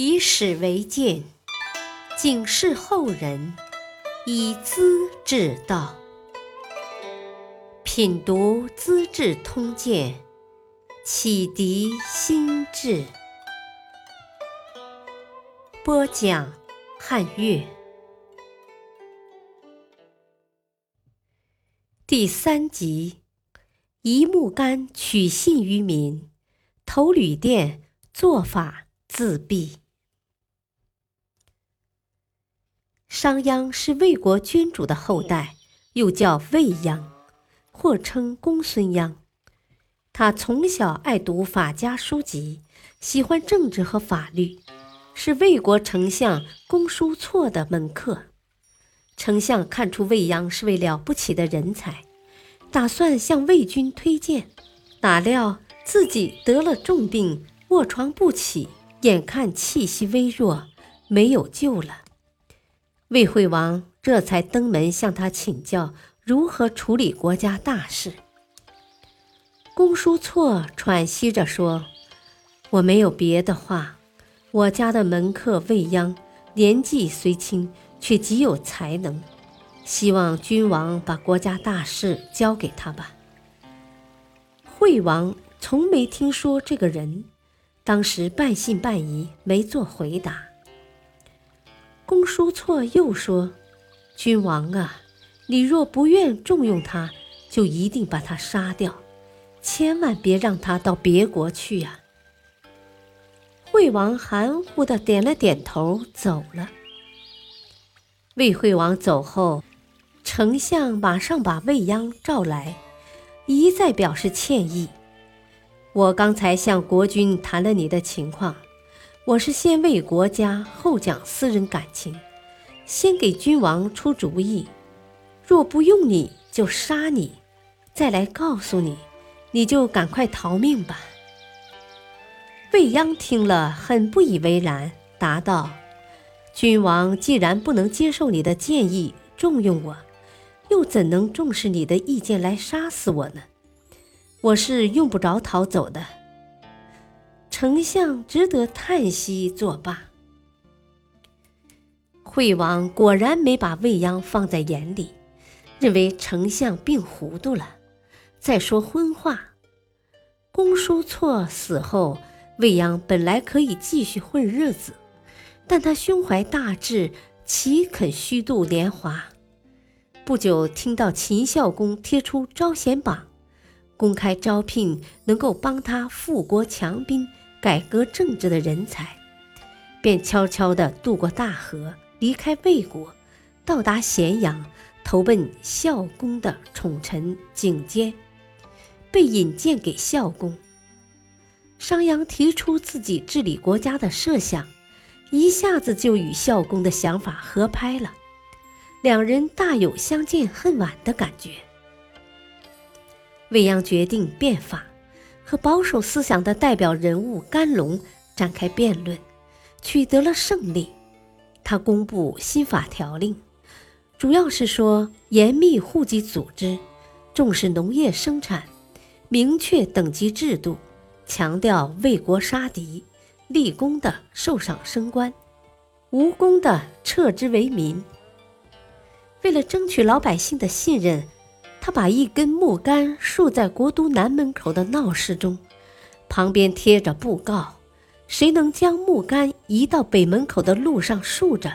以史为鉴，警示后人，以资治道。品读《资治通鉴》，启迪心智。播讲汉乐第三集：一木杆取信于民，投旅店做法自毙。商鞅是魏国君主的后代，又叫魏鞅，或称公孙鞅。他从小爱读法家书籍，喜欢政治和法律。是魏国丞相公叔痤的门客，丞相看出魏鞅是位了不起的人才，打算向魏军推荐，哪料自己得了重病，卧床不起，眼看气息微弱，没有救了。魏惠王这才登门向他请教如何处理国家大事。公叔痤喘息着说：“我没有别的话。”我家的门客未央年纪虽轻，却极有才能，希望君王把国家大事交给他吧。惠王从没听说这个人，当时半信半疑，没做回答。公叔痤又说：“君王啊，你若不愿重用他，就一定把他杀掉，千万别让他到别国去呀。”魏王含糊的点了点头，走了。魏惠王走后，丞相马上把魏央召来，一再表示歉意。我刚才向国君谈了你的情况，我是先为国家，后讲私人感情，先给君王出主意，若不用你就杀你，再来告诉你，你就赶快逃命吧。魏鞅听了，很不以为然，答道：“君王既然不能接受你的建议，重用我，又怎能重视你的意见来杀死我呢？我是用不着逃走的。”丞相只得叹息作罢。惠王果然没把未央放在眼里，认为丞相病糊涂了，再说昏话。公叔痤死后。未央本来可以继续混日子，但他胸怀大志，岂肯虚度年华？不久，听到秦孝公贴出招贤榜，公开招聘能够帮他富国强兵、改革政治的人才，便悄悄地渡过大河，离开魏国，到达咸阳，投奔孝公的宠臣景监，被引荐给孝公。商鞅提出自己治理国家的设想，一下子就与孝公的想法合拍了，两人大有相见恨晚的感觉。魏鞅决定变法，和保守思想的代表人物甘龙展开辩论，取得了胜利。他公布新法条令，主要是说严密户籍组织，重视农业生产，明确等级制度。强调为国杀敌，立功的受赏升官，无功的撤职为民。为了争取老百姓的信任，他把一根木杆竖在国都南门口的闹市中，旁边贴着布告：谁能将木杆移到北门口的路上竖着，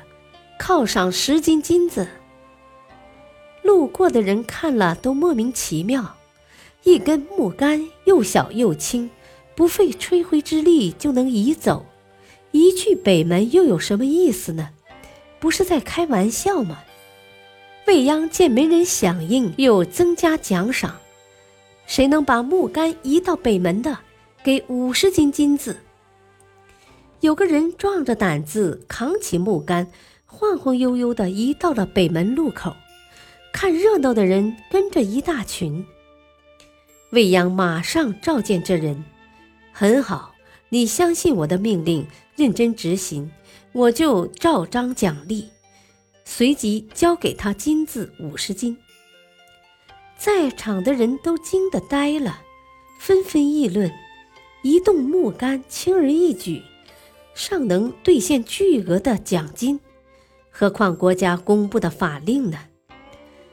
犒赏十斤金子。路过的人看了都莫名其妙，一根木杆又小又轻。不费吹灰之力就能移走，一去北门又有什么意思呢？不是在开玩笑吗？未央见没人响应，又增加奖赏，谁能把木杆移到北门的，给五十斤金子。有个人壮着胆子扛起木杆，晃晃悠悠地移到了北门路口，看热闹的人跟着一大群。未央马上召见这人。很好，你相信我的命令，认真执行，我就照章奖励。随即交给他金子五十斤。在场的人都惊得呆了，纷纷议论：移动木杆轻而易举，尚能兑现巨额的奖金，何况国家公布的法令呢？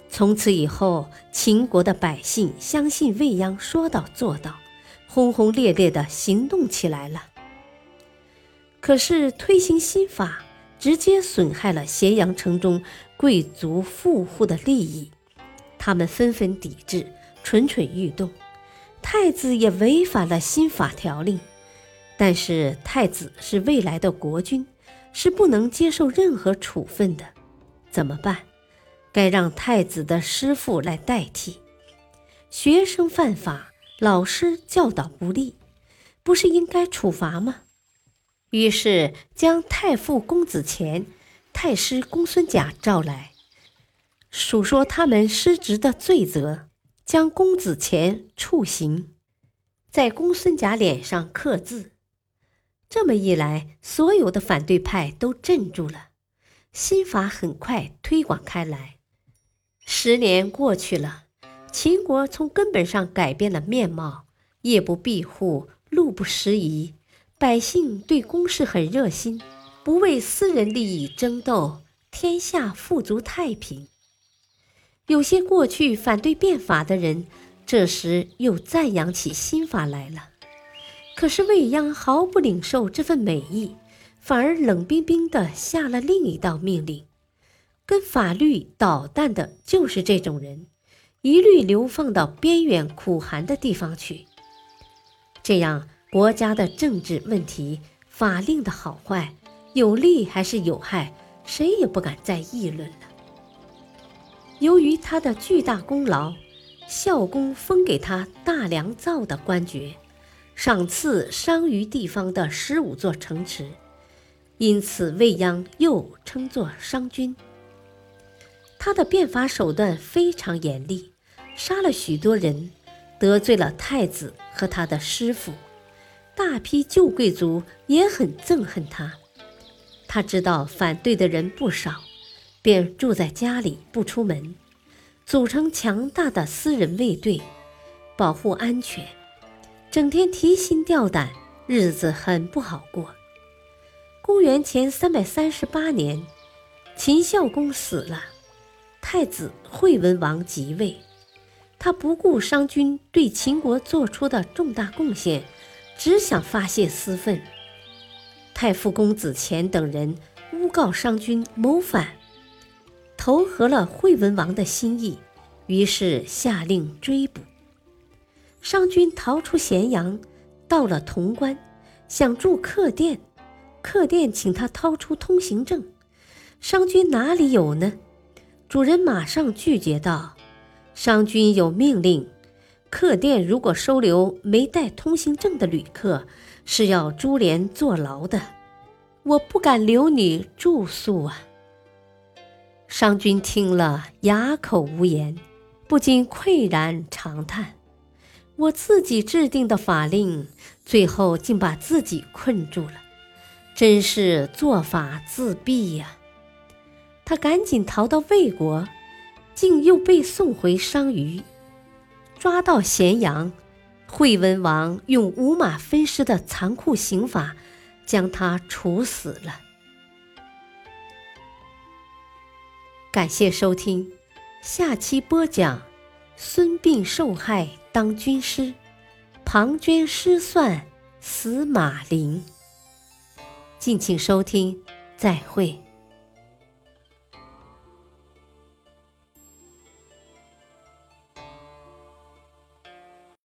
从此以后，秦国的百姓相信未央说到做到，轰轰烈烈地行动起来了。可是推行新法，直接损害了咸阳城中贵族富户的利益，他们纷纷抵制，蠢蠢欲动。太子也违反了新法条令，但是太子是未来的国君，是不能接受任何处分的，怎么办？该让太子的师傅来代替。学生犯法，老师教导不力，不是应该处罚吗？于是将太傅公子虔、太师公孙贾召来，数说他们失职的罪责，将公子虔处刑，在公孙贾脸上刻字。这么一来，所有的反对派都镇住了，新法很快推广开来。十年过去了，秦国从根本上改变了面貌，夜不闭户，路不拾遗，百姓对公事很热心，不为私人利益争斗，天下富足太平。有些过去反对变法的人，这时又赞扬起新法来了。可是未央毫不领受这份美意，反而冷冰冰地下了另一道命令。跟法律捣蛋的就是这种人，一律流放到边远苦寒的地方去。这样，国家的政治问题、法令的好坏、有利还是有害，谁也不敢再议论了。由于他的巨大功劳，孝公封给他大良造的官爵，赏赐商于地方的十五座城池，因此未央又称作商君。他的变法手段非常严厉，杀了许多人，得罪了太子和他的师傅，大批旧贵族也很憎恨他。他知道反对的人不少，便住在家里不出门，组成强大的私人卫队，保护安全，整天提心吊胆，日子很不好过。公元前三百三十八年，秦孝公死了。太子惠文王即位，他不顾商君对秦国做出的重大贡献，只想发泄私愤。太傅公子虔等人诬告商君谋反，投合了惠文王的心意，于是下令追捕。商君逃出咸阳，到了潼关，想住客店，客店请他掏出通行证，商君哪里有呢？主人马上拒绝道：“商君有命令，客店如果收留没带通行证的旅客，是要株连坐牢的。我不敢留你住宿啊。”商君听了，哑口无言，不禁喟然长叹：“我自己制定的法令，最后竟把自己困住了，真是做法自毙呀！”他赶紧逃到魏国，竟又被送回商於，抓到咸阳。惠文王用五马分尸的残酷刑法，将他处死了。感谢收听，下期播讲：孙膑受害当军师，庞涓失算死马陵。敬请收听，再会。